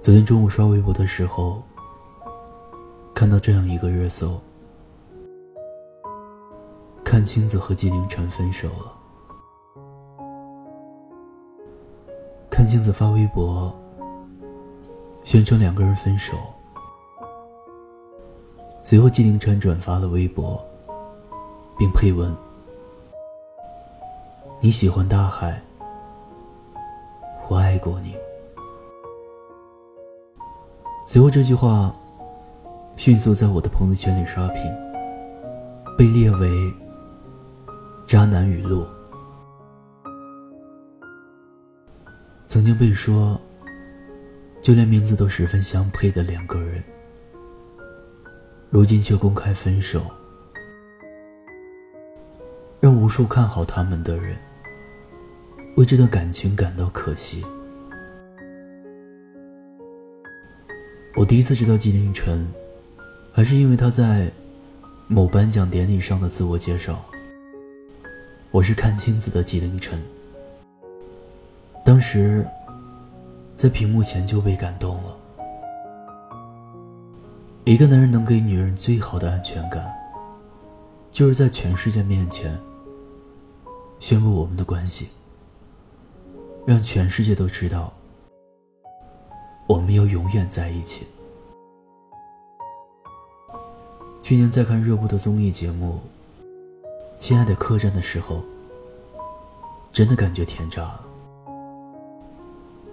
昨天中午刷微博的时候，看到这样一个热搜：阚清子和纪凌尘分手了。阚清子发微博，宣称两个人分手。随后，纪凌尘转发了微博，并配文：“你喜欢大海，我爱过你。”随后这句话迅速在我的朋友圈里刷屏，被列为“渣男语录”。曾经被说，就连名字都十分相配的两个人，如今却公开分手，让无数看好他们的人为这段感情感到可惜。我第一次知道纪凌尘，还是因为他在某颁奖典礼上的自我介绍。我是阚清子的纪凌尘。当时，在屏幕前就被感动了。一个男人能给女人最好的安全感，就是在全世界面前宣布我们的关系，让全世界都知道。我们要永远在一起。去年在看热播的综艺节目《亲爱的客栈》的时候，真的感觉甜炸了。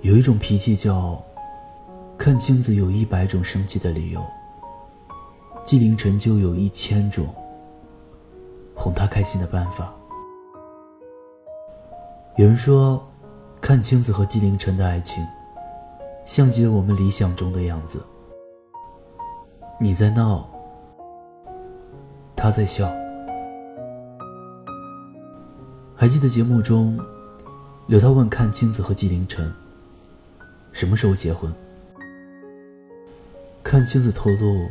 有一种脾气叫“看清子有一百种生气的理由，纪凌尘就有一千种哄他开心的办法。”有人说，看清子和纪凌尘的爱情。像极了我们理想中的样子。你在闹，他在笑。还记得节目中，刘涛问阚清子和纪凌尘什么时候结婚？阚清子透露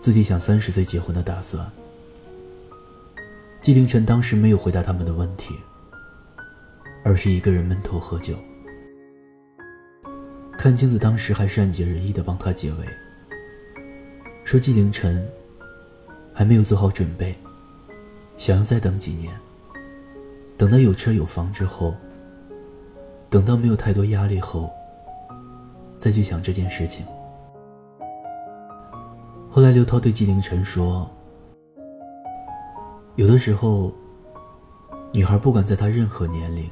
自己想三十岁结婚的打算。纪凌尘当时没有回答他们的问题，而是一个人闷头喝酒。阚清子当时还善解人意的帮他解围，说纪凌尘还没有做好准备，想要再等几年，等到有车有房之后，等到没有太多压力后，再去想这件事情。后来刘涛对纪凌尘说：“有的时候，女孩不管在她任何年龄，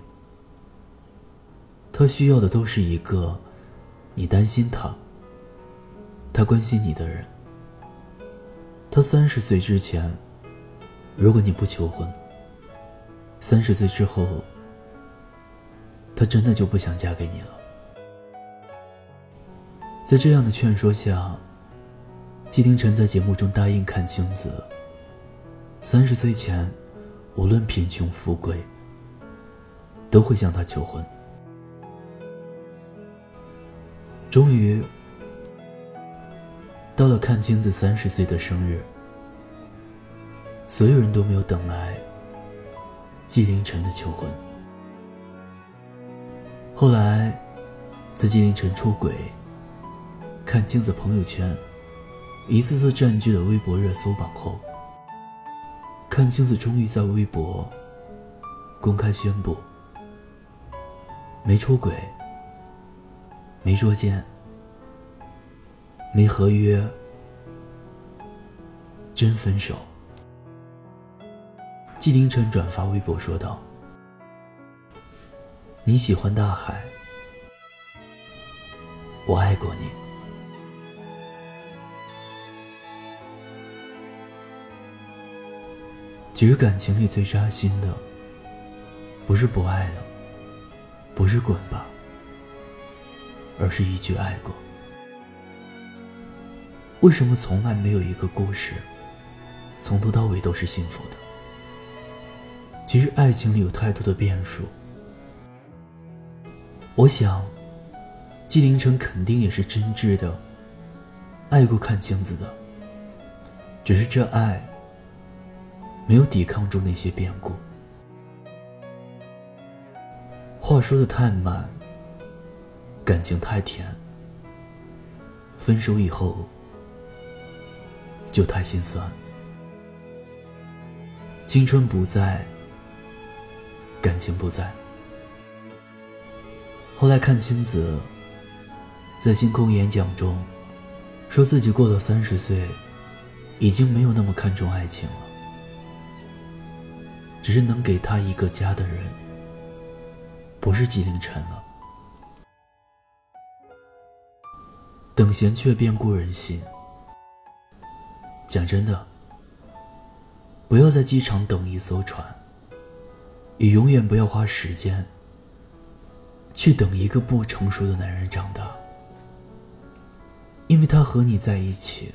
她需要的都是一个。”你担心他，他关心你的人。他三十岁之前，如果你不求婚，三十岁之后，他真的就不想嫁给你了。在这样的劝说下，季凌尘在节目中答应阚清子，三十岁前，无论贫穷富贵，都会向他求婚。终于到了阚清子三十岁的生日，所有人都没有等来纪凌尘的求婚。后来，在纪凌尘出轨、阚清子朋友圈一次次占据了微博热搜榜后，阚清子终于在微博公开宣布：没出轨。没捉奸，没合约，真分手。纪凌尘转发微博说道：“你喜欢大海，我爱过你。其实感情里最扎心的，不是不爱了，不是滚吧。”而是一句爱过。为什么从来没有一个故事，从头到尾都是幸福的？其实爱情里有太多的变数。我想，纪凌尘肯定也是真挚的爱过阚清子的，只是这爱没有抵抗住那些变故。话说的太满。感情太甜，分手以后就太心酸。青春不在，感情不在。后来看青子在星空演讲中，说自己过了三十岁，已经没有那么看重爱情了，只是能给他一个家的人，不是纪凌尘了。等闲却变故人心。讲真的，不要在机场等一艘船，也永远不要花时间。去等一个不成熟的男人长大，因为他和你在一起，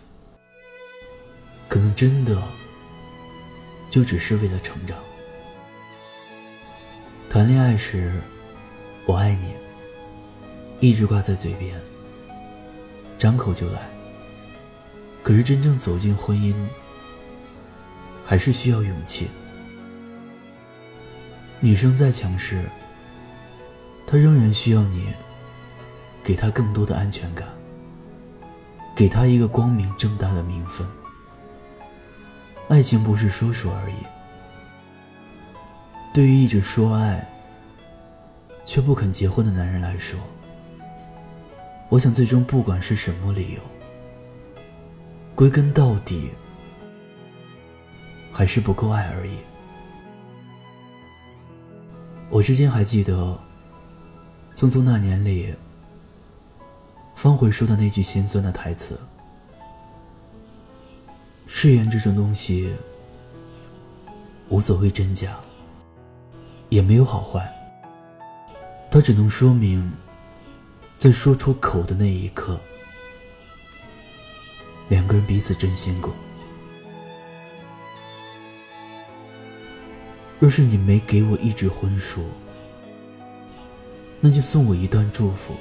可能真的就只是为了成长。谈恋爱时，我爱你，一直挂在嘴边，张口就来。可是真正走进婚姻，还是需要勇气。女生再强势。她仍然需要你，给她更多的安全感，给她一个光明正大的名分。爱情不是说说而已。对于一直说爱，却不肯结婚的男人来说，我想最终不管是什么理由，归根到底，还是不够爱而已。我至今还记得。《匆匆那年》里，方茴说的那句心酸的台词：“誓言这种东西，无所谓真假，也没有好坏。它只能说明，在说出口的那一刻，两个人彼此真心过。若是你没给我一纸婚书。”那就送我一段祝福。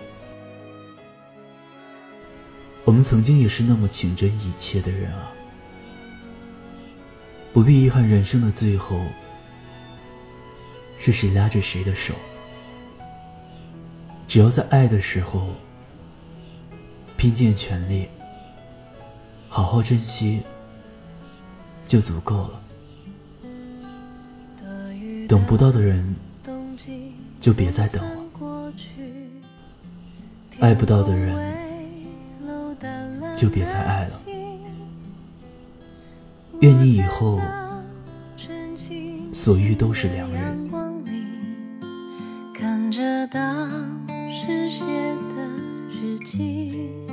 我们曾经也是那么情真意切的人啊，不必遗憾人生的最后是谁拉着谁的手，只要在爱的时候拼尽全力，好好珍惜就足够了。等不到的人，就别再等了。爱不到的人，就别再爱了。愿你以后所遇都是良人。日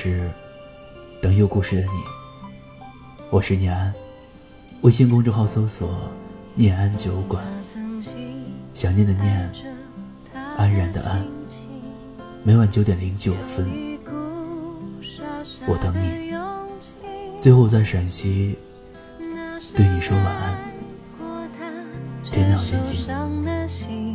是，等有故事的你。我是念安，微信公众号搜索“念安酒馆”，想念的念，安然的安。每晚九点零九分，我等你。最后在陕西对你说晚安，天亮先行。